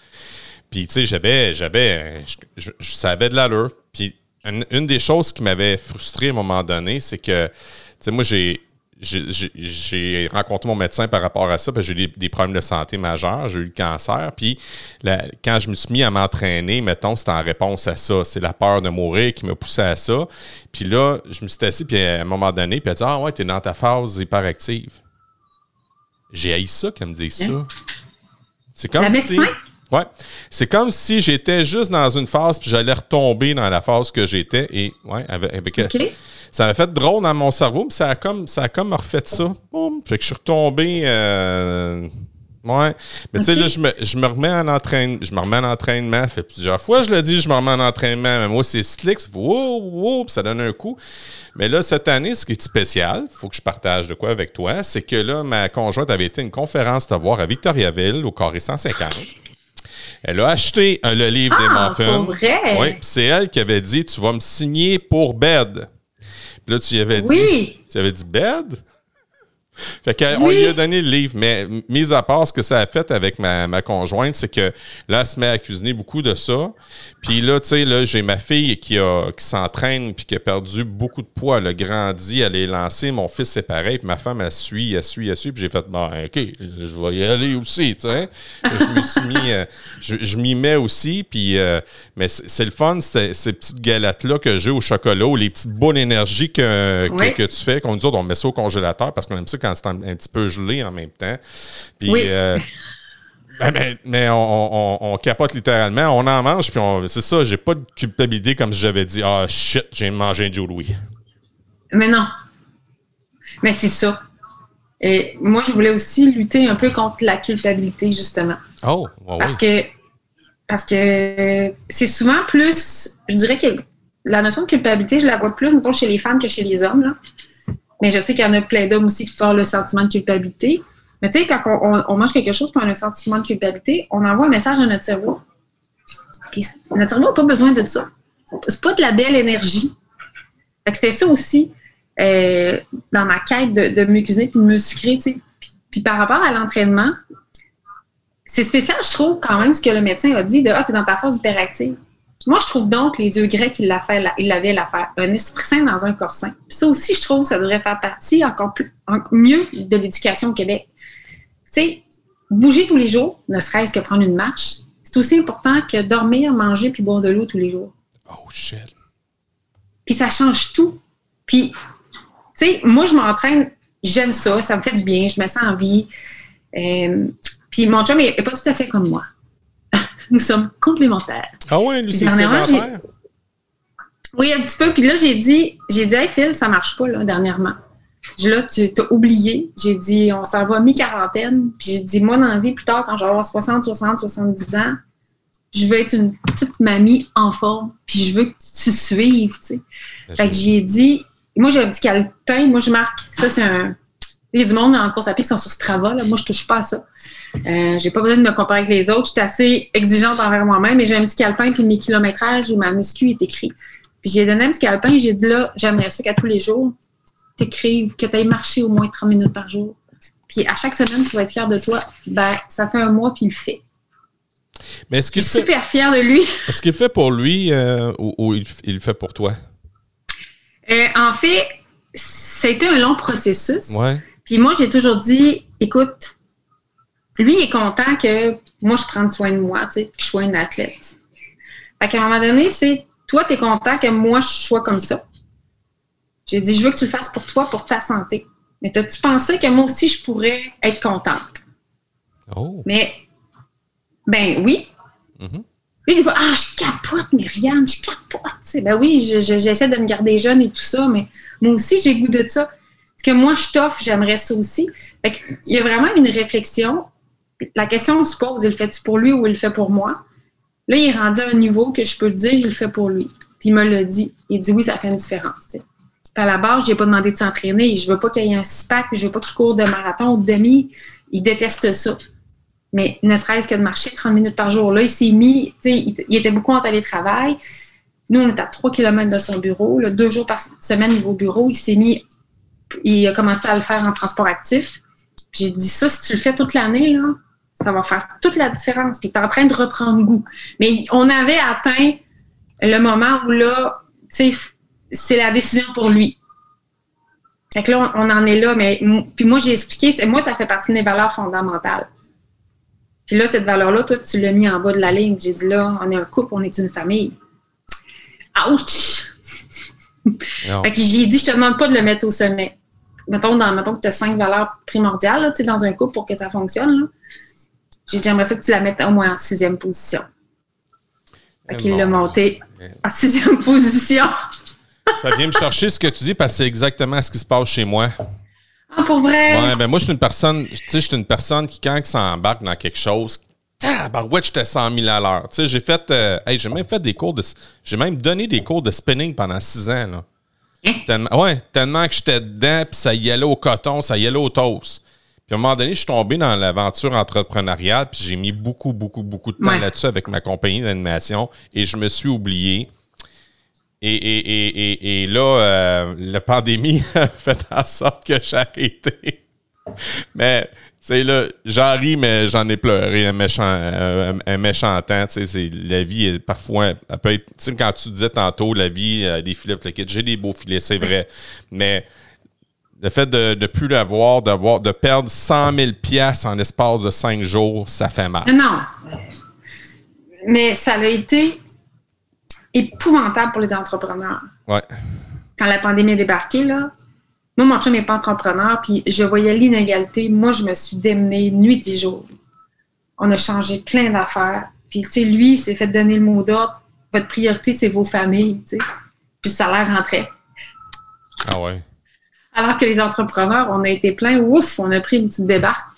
Speaker 2: Puis, tu sais, j'avais, j'avais, je, savais de l'allure. Puis, une, une, des choses qui m'avait frustré à un moment donné, c'est que, tu sais, moi, j'ai, j'ai rencontré mon médecin par rapport à ça, parce que j'ai eu des, problèmes de santé majeurs, j'ai eu le cancer. Puis quand je me suis mis à m'entraîner, mettons, c'était en réponse à ça. C'est la peur de mourir qui m'a poussé à ça. Puis là, je me suis assis, puis à un moment donné, puis elle a dit Ah ouais, t'es dans ta phase hyperactive. J'ai haï ça qu'elle me dise ça. Hein? C'est comme si. Ouais. C'est comme si j'étais juste dans une phase, puis j'allais retomber dans la phase que j'étais. Et ouais, avec, avec ça m'a fait drôle dans mon cerveau, puis ça a comme, ça a comme refait ça. Boum. Fait que je suis retombé. Euh, ouais. Mais tu sais, là, je me, je me, remets en entraînement. Je me remets en entraînement. Ça fait plusieurs fois, je le dis, je me remets en entraînement. Mais moi, c'est slick. Ça wow, wow, ça donne un coup. Mais là, cette année, ce qui est spécial, il faut que je partage de quoi avec toi, c'est que là, ma conjointe avait été à une conférence de voir à Victoriaville, au Carré 150. Elle a acheté le livre des ah, muffins. Oui, c'est elle qui avait dit Tu vas me signer pour bed. Là, tu y avais dit. Oui. Tu avais dit bed? Fait qu'on lui a donné le livre, mais mis à part ce que ça a fait avec ma, ma conjointe, c'est que là, elle se met à cuisiner beaucoup de ça. Puis là, tu sais, là, j'ai ma fille qui, a, qui s'entraîne puis qui a perdu beaucoup de poids. Elle a grandi, elle est lancée. Mon fils, c'est pareil. Puis ma femme, elle suit, elle suit, elle suit. Puis j'ai fait, bon, OK, je vais y aller aussi, tu sais. je me suis mis, euh, je, m'y mets aussi. Puis, euh, mais c'est le fun, ces petites galettes-là que j'ai au chocolat ou les petites bonnes énergies que, que, tu fais, qu'on dit, on met ça au congélateur parce qu'on aime ça quand c'est un, petit peu gelé en même temps. Puis, euh, ben, mais, on, capote littéralement. On en mange, puis c'est ça, j'ai pas de culpabilité comme si j'avais dit Ah shit, j'ai mangé un Joe Louis.
Speaker 1: Mais non. Mais c'est ça. Et moi, je voulais aussi lutter un peu contre la culpabilité, justement.
Speaker 2: Oh,
Speaker 1: parce que parce que c'est souvent plus, je dirais que la notion de culpabilité, je la vois plus, chez les femmes que chez les hommes. Là. Mais je sais qu'il y en a plein d'hommes aussi qui parlent le sentiment de culpabilité. Mais tu sais, quand on, mange quelque chose pour un sentiment de culpabilité, on envoie un message à notre cerveau. Puis notre cerveau n'a pas besoin de ça. C'est pas de la belle énergie. c'était ça aussi euh, dans ma quête de, de mieux cuisiner puis de mieux sucrer. Puis, par rapport à l'entraînement, c'est spécial, je trouve, quand même, ce que le médecin a dit de Ah, tu es dans ta phase hyperactive. Moi, je trouve donc que les dieux grecs, ils l'avaient l'affaire. Un esprit sain dans un corps sain. Puis ça aussi, je trouve, ça devrait faire partie encore plus, mieux de l'éducation au Québec. Tu sais, bouger tous les jours, ne serait-ce que prendre une marche, c'est aussi important que dormir, manger puis boire de l'eau tous les jours.
Speaker 2: Oh shit.
Speaker 1: Puis ça change tout. Puis, tu sais, moi, je m'entraîne, j'aime ça, ça me fait du bien, je me sens en vie. Euh, puis mon chum n'est pas tout à fait comme moi. Nous sommes complémentaires.
Speaker 2: Ah ouais, lui, c'est sédentaire?
Speaker 1: Oui, un petit peu. Puis là, j'ai dit, j'ai dit, hey Phil, ça marche pas, là, dernièrement. Là, tu t'as oublié. J'ai dit, on s'en va mi-quarantaine. Puis j'ai dit, moi, dans la vie, plus tard, quand je vais avoir 60, 60, 70 ans, je veux être une petite mamie en forme. Puis je veux que tu suives, tu sais. Fait que j'ai dit, moi, j'ai un petit calepin. Moi, je marque. Ça, c'est un. Il y a du monde en course à pied qui sont sur Strava. Là. Moi, je touche pas à ça. Euh, j'ai pas besoin de me comparer avec les autres. Je suis assez exigeante envers moi-même, mais j'ai un petit calepin, puis mes kilométrages où ma muscu est écrit. Puis j'ai donné un petit calepin et j'ai dit là, j'aimerais ça qu'à tous les jours, t'écrives, que tu ailles marcher au moins 30 minutes par jour. puis à chaque semaine, tu vas être fier de toi, ben, ça fait un mois, puis il le fait.
Speaker 2: Mais est-ce qu'il
Speaker 1: Je suis super fier de lui.
Speaker 2: Est-ce qu'il fait pour lui euh, ou, il, le fait pour toi?
Speaker 1: Euh, en fait, ça a été un long processus.
Speaker 2: Ouais.
Speaker 1: Puis moi, j'ai toujours dit, écoute, lui est content que moi, je prenne soin de moi, tu sais, que je sois une athlète. Fait qu'à un moment donné, c'est toi, tu es content que moi, je sois comme ça. J'ai dit, je veux que tu le fasses pour toi, pour ta santé. Mais as-tu pensé que moi aussi, je pourrais être contente?
Speaker 2: Oh.
Speaker 1: Mais, ben oui.
Speaker 2: Mm-hmm.
Speaker 1: Lui, il va, ah, je capote, Myriam, je capote. Ben oui, j'essaie de me garder jeune et tout ça, mais moi aussi, j'ai goût de ça. Parce que moi, je t'offre, j'aimerais ça aussi. Fait il y a vraiment une réflexion. La question, on se pose, il le fait-tu pour lui ou il le fait pour moi? Là, il est rendu à un niveau que je peux le dire, il le fait pour lui. Puis il me l'a dit. Il dit oui, ça fait une différence. Puis à la base, je n'ai pas demandé de s'entraîner. Je ne veux pas qu'il y ait un six-pack, je ne veux pas qu'il court de marathon ou de demi. Il déteste ça. Mais ne serait-ce que de marcher 30 minutes par jour. Là, il s'est mis, il, il était beaucoup en télétravail. Nous, on est à 3 km de son bureau. Là, deux jours par semaine, il va au bureau. Il s'est mis, il a commencé à le faire en transport actif. J'ai dit ça, si tu le fais toute l'année, là, ça va faire toute la différence. Puis tu es en train de reprendre goût. Mais on avait atteint le moment où là, tu sais, c'est la décision pour lui. Fait que là, on en est là, mais puis moi, j'ai expliqué, moi, ça fait partie de mes valeurs fondamentales. Puis là, cette valeur-là, toi, tu l'as mis en bas de la ligne. J'ai dit là, on est un couple, on est une famille. Ouch! fait que j'ai dit, je te demande pas de le mettre au sommet. Mettons, dans, mettons que tu as cinq valeurs primordiales là, dans un couple pour que ça fonctionne. J'aimerais ça que tu la mettes au moins en sixième position. Fait qu'il l'a monté en sixième position.
Speaker 2: ça vient me chercher ce que tu dis parce que c'est exactement ce qui se passe chez moi.
Speaker 1: Ah, pour vrai?
Speaker 2: Ouais, ben moi, je suis une personne, tu sais, je suis une personne qui, quand ça embarque dans quelque chose, ouais, j'étais 100 000 à l'heure. Tu sais, j'ai fait, euh, j'ai même fait des cours de, j'ai même donné des cours de spinning pendant six ans, là. Hein? Tellement, ouais, tellement que j'étais dedans, puis ça y allait au coton, ça y allait au toast. Puis à un moment donné, je suis tombé dans l'aventure entrepreneuriale, puis j'ai mis beaucoup, beaucoup, beaucoup de temps là-dessus avec ma compagnie d'animation et je me suis oublié. Et, et, et, et là, euh, la pandémie a fait en sorte que j'ai arrêté. Mais, sais, là, j'en ris, mais j'en ai pleuré un méchant, un, méchant temps. Tu sais, la vie, est parfois, elle peut être. Tu sais, quand tu disais tantôt, la vie, euh, des filets, j'ai des beaux filets, c'est vrai. Mais le fait de ne plus l'avoir, d'avoir, de perdre 100 000 pièces en l'espace de cinq jours, ça fait mal.
Speaker 1: Non. Mais ça a été épouvantable pour les entrepreneurs.
Speaker 2: Ouais.
Speaker 1: Quand la pandémie est débarquée, là, moi, mon chum n'est pas entrepreneur, puis je voyais l'inégalité. Moi, je me suis démenée nuit et jour. On a changé plein d'affaires. Puis, tu sais, lui, il s'est fait donner le mot d'ordre. Votre priorité, c'est vos familles, tu sais. Puis, ça l'air rentrait.
Speaker 2: Ah ouais.
Speaker 1: Alors que les entrepreneurs, on a été plein, ouf, on a pris une petite débarque.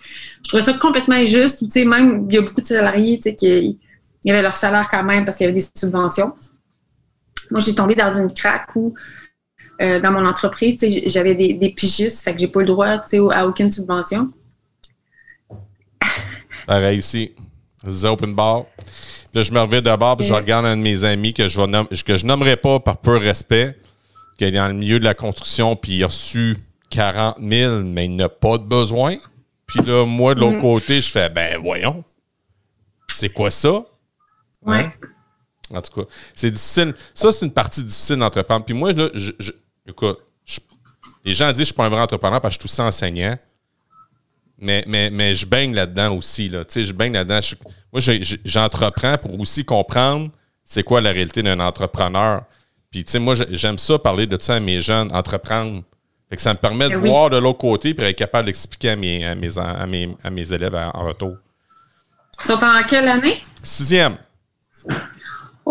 Speaker 1: Je trouvais ça complètement injuste. Tu sais, même, il y a beaucoup de salariés, tu sais, qui avaient leur salaire quand même parce qu'il y avait des subventions. Moi, j'ai tombé dans une craque où, euh, dans mon entreprise, j'avais des, des, pigistes, fait que j'ai pas le droit, à aucune subvention.
Speaker 2: Pareil ici. The Open Bar. Là, je me reviens de bord, puis je regarde un de mes amis que je, que je nommerai pas par peu respect qui est dans le milieu de la construction, puis il a reçu 40 000, mais il n'a pas de besoin. Puis là, moi, de l'autre mm. côté, je fais, ben voyons, c'est quoi ça?
Speaker 1: Ouais. Hein?
Speaker 2: En tout cas, c'est difficile. Ça, c'est une partie difficile d'entreprendre. Puis moi, là, je, écoute, les gens disent que je ne suis pas un vrai entrepreneur parce que je suis aussi enseignant. Mais, mais, mais je baigne là-dedans aussi. Là. Tu sais, je baigne là-dedans. moi, j'entreprends pour aussi comprendre c'est quoi la réalité d'un entrepreneur. Puis, tu sais, moi, j'aime ça parler de ça à mes jeunes, entreprendre. Fait que ça me permet de ben voir de l'autre côté et être capable d'expliquer à mes, à, mes, à, mes, élèves en, retour.
Speaker 1: Ils sont en quelle année?
Speaker 2: Sixième.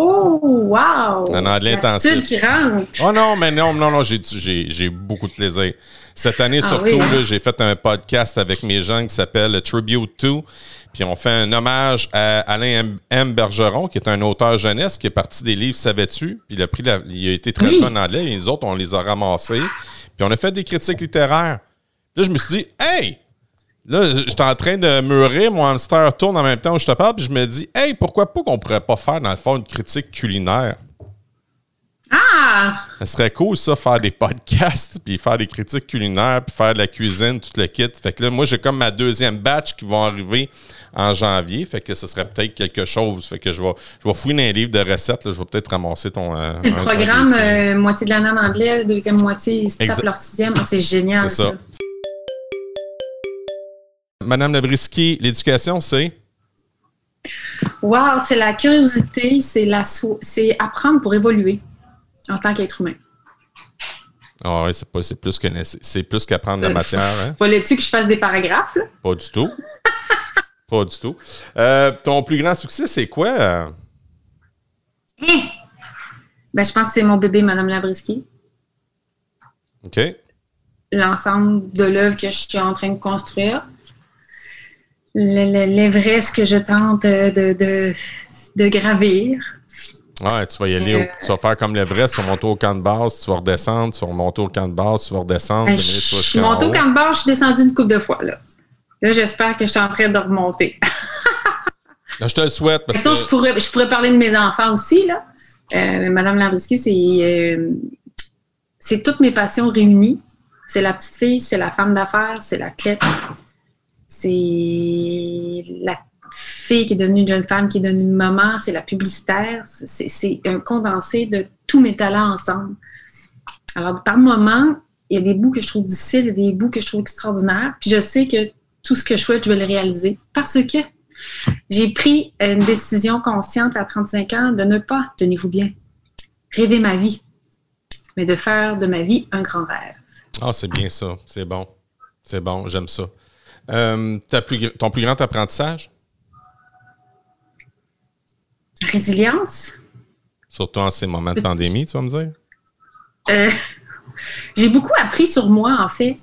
Speaker 1: Oh, wow!
Speaker 2: En anglais intensif.
Speaker 1: qui rentre.
Speaker 2: Oh non, mais non, non, non, j'ai beaucoup de plaisir. Cette année, ah surtout, hein? j'ai fait un podcast avec mes jeunes qui s'appelle Tribute to. Puis on fait un hommage à Alain M. Bergeron, qui est un auteur jeunesse qui est parti des livres Savais-tu? Puis il a, pris il a été traduit en anglais, et les autres, on les a ramassés. Puis on a fait des critiques littéraires. Là, je me suis dit, hey! Là, j'étais en train de mûrir, mon hamster tourne en même temps où je te parle, puis je me dis, hey, pourquoi pas qu'on pourrait pas faire, dans le fond, une critique culinaire?
Speaker 1: Ah!
Speaker 2: Ça serait cool, ça, faire des podcasts, puis faire des critiques culinaires, puis faire de la cuisine, tout le kit. Fait que là, moi, j'ai comme ma deuxième batch qui vont arriver en janvier. Fait que ce serait peut-être quelque chose. Fait que je vais, je vais fouiller dans un livre de recettes. je vais peut-être ramasser ton.
Speaker 1: Euh, c'est le programme euh, moitié de l'année en anglais, deuxième moitié, ils tapent leur sixième. Ah, c'est génial, ça.
Speaker 2: Madame Labrisky, l'éducation, c'est?
Speaker 1: Wow, c'est la curiosité, c'est la c'est apprendre pour évoluer en tant qu'être humain.
Speaker 2: Ah oui, c'est, pas, c'est plus, que, c'est plus qu'apprendre la euh, matière. Hein?
Speaker 1: Fallait-tu que je fasse des paragraphes?
Speaker 2: Pas du tout. pas du tout. Euh, ton plus grand succès, c'est quoi?
Speaker 1: Eh! Ben, je pense que c'est mon bébé, Madame Labrisky.
Speaker 2: OK.
Speaker 1: L'ensemble de l'œuvre que je suis en train de construire. L'Everest que je tente de, de, de gravir.
Speaker 2: Ouais, tu vas y aller, euh, tu vas faire comme l'Everest, tu vas monter au camp de base, tu vas redescendre, tu vas remonter au camp de base, tu vas redescendre. Ben,
Speaker 1: je suis monté au camp de base, je suis descendu une couple de fois. Là, là j'espère que je suis en train de remonter.
Speaker 2: je te le souhaite.
Speaker 1: Parce que... je, pourrais, je pourrais parler de mes enfants aussi. Là. Euh, Madame c'est, euh, c'est toutes mes passions réunies. C'est la petite fille, c'est la femme d'affaires, c'est la clé, c'est la fille qui est devenue une jeune femme, qui est devenue une maman, c'est la publicitaire. C'est un condensé de tous mes talents ensemble. Alors, par moment, il y a des bouts que je trouve difficiles, il y a des bouts que je trouve extraordinaires. Puis je sais que tout ce que je souhaite, je vais le réaliser parce que j'ai pris une décision consciente à 35 ans de ne pas, tenez-vous bien, rêver ma vie, mais de faire de ma vie un grand rêve.
Speaker 2: Ah, c'est bien ça. C'est bon. C'est bon. J'aime ça. Euh, ton plus grand apprentissage?
Speaker 1: Résilience.
Speaker 2: Surtout en ces moments de pandémie, tu vas me dire?
Speaker 1: Euh, j'ai beaucoup appris sur moi, en fait,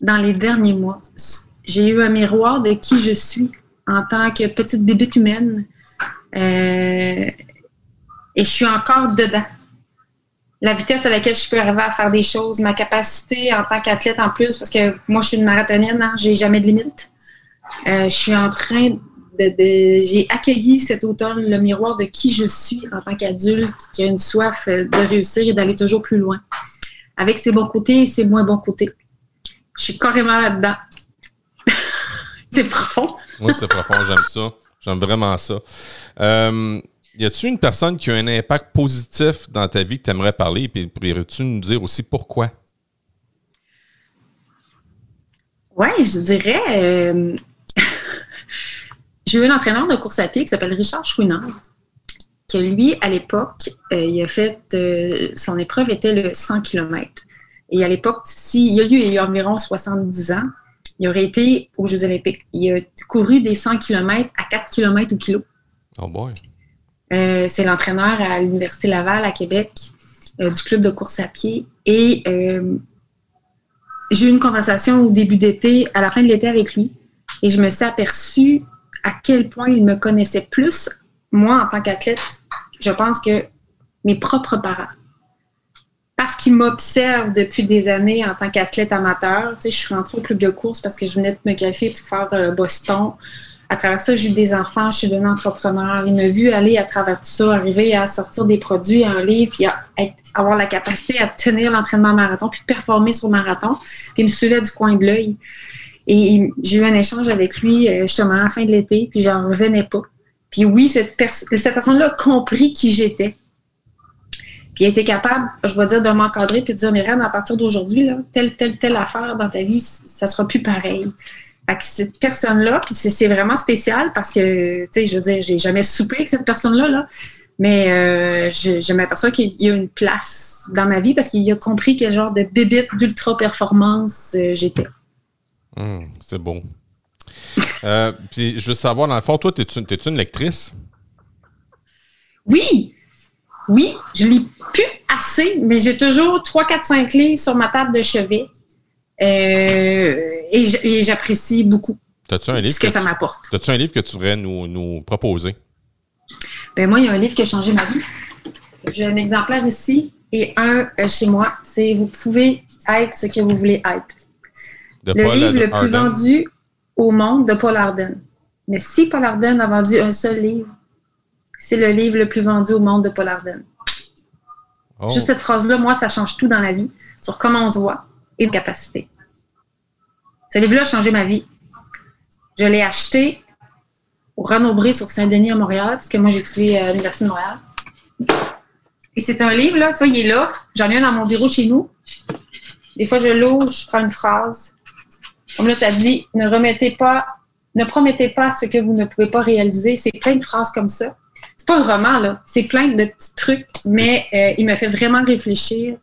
Speaker 1: dans les derniers mois. J'ai eu un miroir de qui je suis en tant que petite débite humaine. Euh, et je suis encore dedans. La vitesse à laquelle je peux arriver à faire des choses, ma capacité en tant qu'athlète en plus, parce que moi, je suis une marathonienne, hein, j'ai jamais de limite. Euh, je suis en train j'ai accueilli cet automne le miroir de qui je suis en tant qu'adulte, qui a une soif euh, de réussir et d'aller toujours plus loin, avec ses bons côtés et ses moins bons côtés. Je suis carrément là-dedans. c'est profond.
Speaker 2: oui, c'est profond, j'aime ça. J'aime vraiment ça. Euh, y a-tu une personne qui a un impact positif dans ta vie que tu aimerais parler? Puis pourrais-tu nous dire aussi pourquoi?
Speaker 1: Oui, je dirais. Euh, j'ai eu un entraîneur de course à pied qui s'appelle Richard Chouinard, que lui, à l'époque, euh, il a fait, euh, son épreuve était le 100 km. Et à l'époque, s'il y a eu, il y a environ 70 ans, il aurait été aux Jeux olympiques. Il a couru des 100 km à 4 km au kilo.
Speaker 2: Oh boy!
Speaker 1: Euh, c'est l'entraîneur à l'Université Laval à Québec du club de course à pied. Et j'ai eu une conversation au début d'été, à la fin de l'été avec lui. Et je me suis aperçue à quel point il me connaissait plus, moi, en tant qu'athlète, je pense que mes propres parents. Parce qu'ils m'observent depuis des années en tant qu'athlète amateur. Je suis rentrée au club de course parce que je venais de me qualifier pour faire euh, Boston. À travers ça, j'ai eu des enfants, je suis devenue entrepreneur. Il m'a vu aller à travers tout ça, arriver à sortir des produits, un livre, puis à avoir la capacité à tenir l'entraînement marathon, puis performer sur le marathon. Puis il me suivait du coin de l'œil. Et j'ai eu un échange avec lui euh, justement à la fin de l'été, puis j'en revenais pas. Puis oui, cette, personne-là a compris qui j'étais. Puis elle était capable, je dois dire, de m'encadrer puis de dire, Reine, à partir d'aujourd'hui, telle, telle, telle affaire dans ta vie, ça sera plus pareil. Fait que cette personne-là, puis c'est vraiment spécial parce que, tu sais, je veux dire, j'ai jamais soupé avec cette personne-là, là, mais euh, je, je m'aperçois qu'il y a une place dans ma vie parce qu'il a compris quel genre de bébite d'ultra-performance euh, j'étais.
Speaker 2: Hum, c'est bon. Euh, puis je veux savoir, dans le fond, toi, t'es-tu es une lectrice?
Speaker 1: Oui! Oui, je lis plus assez, mais j'ai toujours 3, 4, 5 livres sur ma table de chevet. Euh, et j'apprécie beaucoup
Speaker 2: -tu un livre
Speaker 1: ce que, ça m'apporte.
Speaker 2: As-tu un livre que tu voudrais nous, nous proposer?
Speaker 1: Ben moi, il y a un livre qui a changé ma vie. J'ai un exemplaire ici et un euh, chez moi. C'est Vous pouvez être ce que vous voulez être le livre le plus vendu au monde de Paul Arden. Mais si Paul Arden a vendu un seul livre, c'est le livre le plus vendu au monde de Paul Arden. Oh. Juste cette phrase-là, moi, ça change tout dans la vie, sur comment on se voit et de capacité. Ce livre-là a changé ma vie. Je l'ai acheté au Renaud-Bré sur Saint-Denis à Montréal, parce que moi, j'ai étudié à l'Université de Montréal. Et c'est un livre, là, tu vois, il est là. J'en ai un dans mon bureau chez nous. Des fois, je l'ouvre, je prends une phrase. Comme là, ça dit ne remettez pas, ne promettez pas ce que vous ne pouvez pas réaliser. C'est plein de phrases comme ça. C'est pas un roman, là. C'est plein de petits trucs, mais euh, il me fait vraiment réfléchir.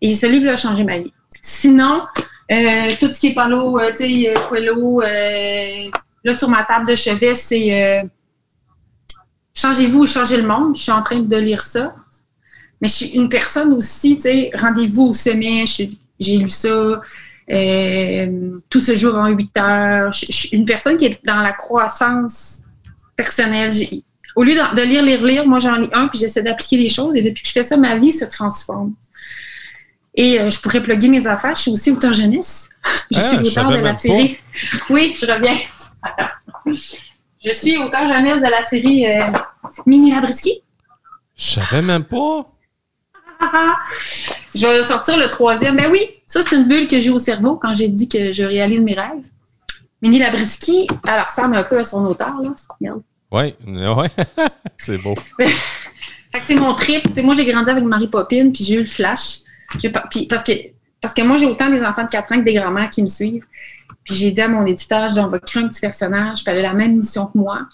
Speaker 1: Et ce livre-là a changé ma vie. Sinon, tout ce qui est Palo, euh, tu sais, Coelho, là, sur ma table de chevet, c'est Changez-vous ou changez le monde. Je suis en train de lire ça. Mais je suis une personne aussi, tu sais, rendez-vous au sommet, j'ai lu ça. Euh, tout se joue en 8 heures. Je, suis une personne qui est dans la croissance personnelle. Au lieu de, lire, lire, lire, moi j'en lis un puis j'essaie d'appliquer les choses et depuis que je fais ça, ma vie se transforme. Et euh, je pourrais plugger mes affaires. Je suis aussi auteur jeunesse. Je ah, suis auteur de la série. Oui, je reviens. Je suis auteur jeunesse de la série euh, Mini Labriski.
Speaker 2: Je savais même pas.
Speaker 1: je vais sortir le troisième. Ben oui, ça, c'est une bulle que j'ai au cerveau quand j'ai dit que je réalise mes rêves. Minnie Labriski, elle ressemble un peu à son auteur, là.
Speaker 2: Oui, ouais. c'est beau.
Speaker 1: fait que c'est mon trip. moi, j'ai grandi avec Marie Popine, puis j'ai eu le flash. Parce, que, parce que moi, j'ai autant des enfants de 4 ans que des grands-mères qui me suivent. Puis j'ai dit à mon éditeur, je dis, on va créer un petit personnage, puis elle a la même mission que moi.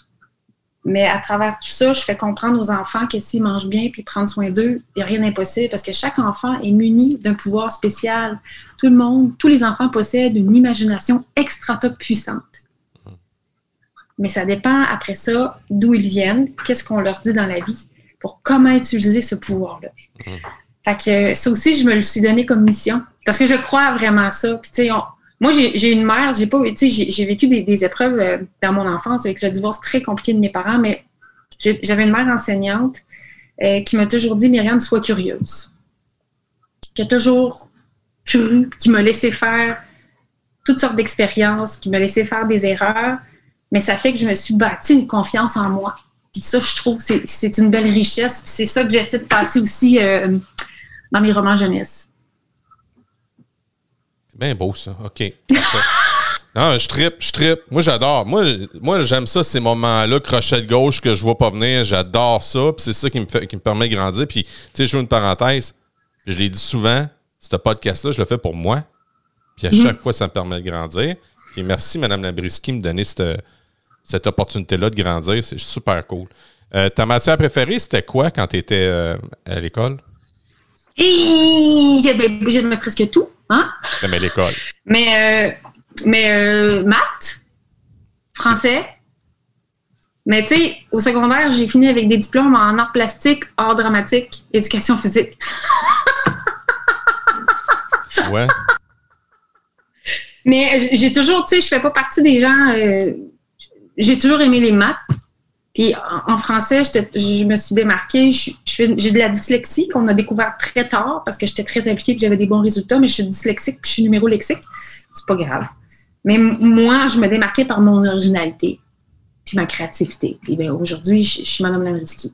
Speaker 1: Mais à travers tout ça, je fais comprendre aux enfants que s'ils mangent bien puis prendre soin d'eux, il n'y a rien d'impossible parce que chaque enfant est muni d'un pouvoir spécial. Tout le monde, tous les enfants possèdent une imagination extra top puissante. Mais ça dépend après ça d'où ils viennent, qu'est-ce qu'on leur dit dans la vie pour comment utiliser ce pouvoir-là. Fait que ça aussi, je me le suis donné comme mission parce que je crois vraiment à ça. Puis moi, j'ai une mère, j'ai pas, vécu des, épreuves euh, dans mon enfance avec le divorce très compliqué de mes parents, mais j'avais une mère enseignante euh, qui m'a toujours dit, Myriam, sois curieuse. Qui a toujours cru, qui m'a laissé faire toutes sortes d'expériences, qui m'a laissé faire des erreurs, mais ça fait que je me suis bâti une confiance en moi. Puis ça, je trouve que c'est une belle richesse. C'est ça que j'essaie de passer aussi euh, dans mes romans jeunesse
Speaker 2: bien beau, ça. OK. non, je trippe, je trippe. Moi, j'adore. Moi, moi j'aime ça, ces moments-là, crochet de gauche que je vois pas venir. J'adore ça. Puis c'est ça qui me, fait, qui me permet de grandir. Puis, tu sais, je joue une parenthèse. Je l'ai dit souvent, ce podcast-là, je le fais pour moi. Puis à mhm. chaque fois, ça me permet de grandir. Puis merci, Mme Labriski, de me donner cette, cette opportunité-là de grandir. C'est super cool. Euh, ta matière préférée, c'était quoi quand tu étais euh, à l'école?
Speaker 1: J'aimais presque tout. Hein?
Speaker 2: Mais l'école.
Speaker 1: Mais, euh, mais euh, maths, français. Mais tu sais, au secondaire, j'ai fini avec des diplômes en art plastique, art dramatique, éducation physique.
Speaker 2: ouais.
Speaker 1: Mais j'ai toujours, tu sais, je fais pas partie des gens. Euh, j'ai toujours aimé les maths. Puis en, français, je me suis démarquée. J'ai de la dyslexie qu'on a découvert très tard parce que j'étais très impliquée et j'avais des bons résultats, mais je suis dyslexique puis je suis numéro-lexique. C'est pas grave. Mais moi, je me démarquais par mon originalité puis ma créativité. Puis ben, aujourd'hui, je, suis Madame Lavrisky.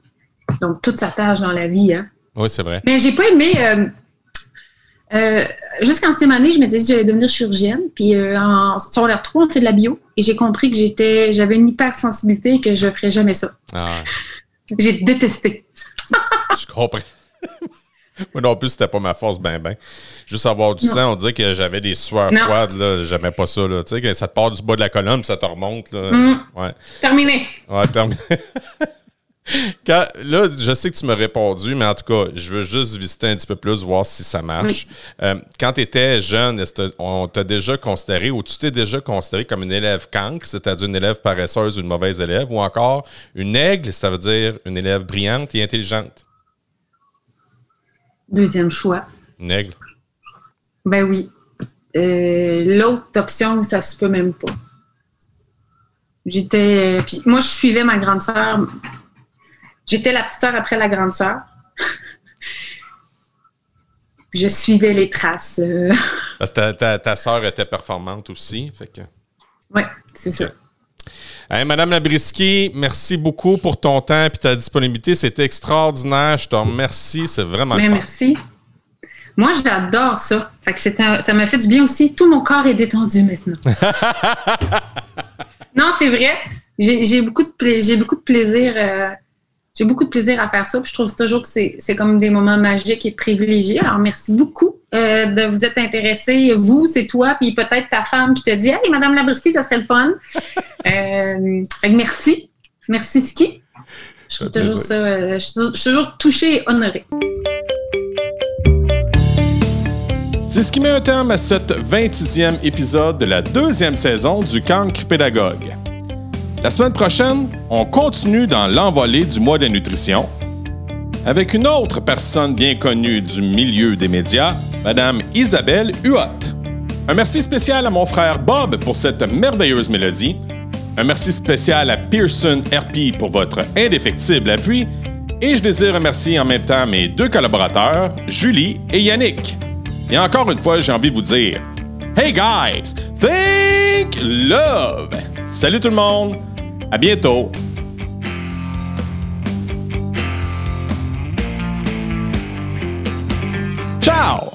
Speaker 1: Donc, toute sa tâche dans la vie. Hein.
Speaker 2: Oui, c'est vrai.
Speaker 1: Mais j'ai pas aimé. Euh, euh, jusqu'en sixième année, je m'étais dit que j'allais devenir chirurgienne. Puis euh, en secondaire 3, on fait de la bio. Et j'ai compris que j'étais, j'avais une hypersensibilité et que je ne ferais jamais ça. Ah j'ai détesté.
Speaker 2: je comprends. Moi non plus, c'était pas ma force, ben ben. Juste avoir du sang, on dirait que j'avais des sueurs froides, là. J'aimais pas ça, là. Tu sais, que ça te part du bas de la colonne, ça te remonte, là. Mm. Ouais.
Speaker 1: Terminé.
Speaker 2: Ouais, terminé. là, je sais que tu m'as répondu, mais en tout cas, je veux juste visiter un petit peu plus, voir si ça marche. Euh, quand tu étais jeune, on t'a déjà considéré ou tu t'es déjà considéré comme une élève cancre, c'est-à-dire une élève paresseuse ou une mauvaise élève, ou encore une aigle, ça veut dire une élève brillante et intelligente?
Speaker 1: Deuxième choix.
Speaker 2: Une aigle?
Speaker 1: Ben oui. Euh, l'autre option, ça se peut même pas. J'étais. Euh, moi, je suivais ma grande sœur J'étais la petite sœur après la grande sœur. je suivais les traces. Euh.
Speaker 2: Parce que ta, ta, sœur était performante aussi. Fait que...
Speaker 1: Oui, c'est ça.
Speaker 2: Madame Labrisky, merci beaucoup pour ton temps et ta disponibilité. C'était extraordinaire. Je te remercie. C'est vraiment
Speaker 1: Mais Merci. Moi, j'adore ça. ça m'a fait du bien aussi. Tout mon corps est détendu maintenant. non, c'est vrai. J'ai beaucoup, de beaucoup de plaisir. Euh, j'ai beaucoup de plaisir à faire ça. je trouve toujours que c'est comme des moments magiques et privilégiés. Alors, merci beaucoup euh, de vous être intéressé. Vous, c'est toi, puis peut-être ta femme qui te dit Hey, Madame Labrisky, ça serait le fun. euh, merci. Merci, Ski. Je trouve toujours ça. Euh, je suis toujours touchée et honorée.
Speaker 2: C'est ce qui met un terme à cette 26e épisode de la deuxième saison du Cancre Pédagogue. La semaine prochaine, on continue dans l'envolée du mois de nutrition avec une autre personne bien connue du milieu des médias, Madame Isabelle Huot. Un merci spécial à mon frère Bob pour cette merveilleuse mélodie. Un merci spécial à Pearson RP pour votre indéfectible appui. Et je désire remercier en même temps mes deux collaborateurs, Julie et Yannick. Et encore une fois, j'ai envie de vous dire Hey guys, think love! Salut tout le monde! À bientôt! Ciao!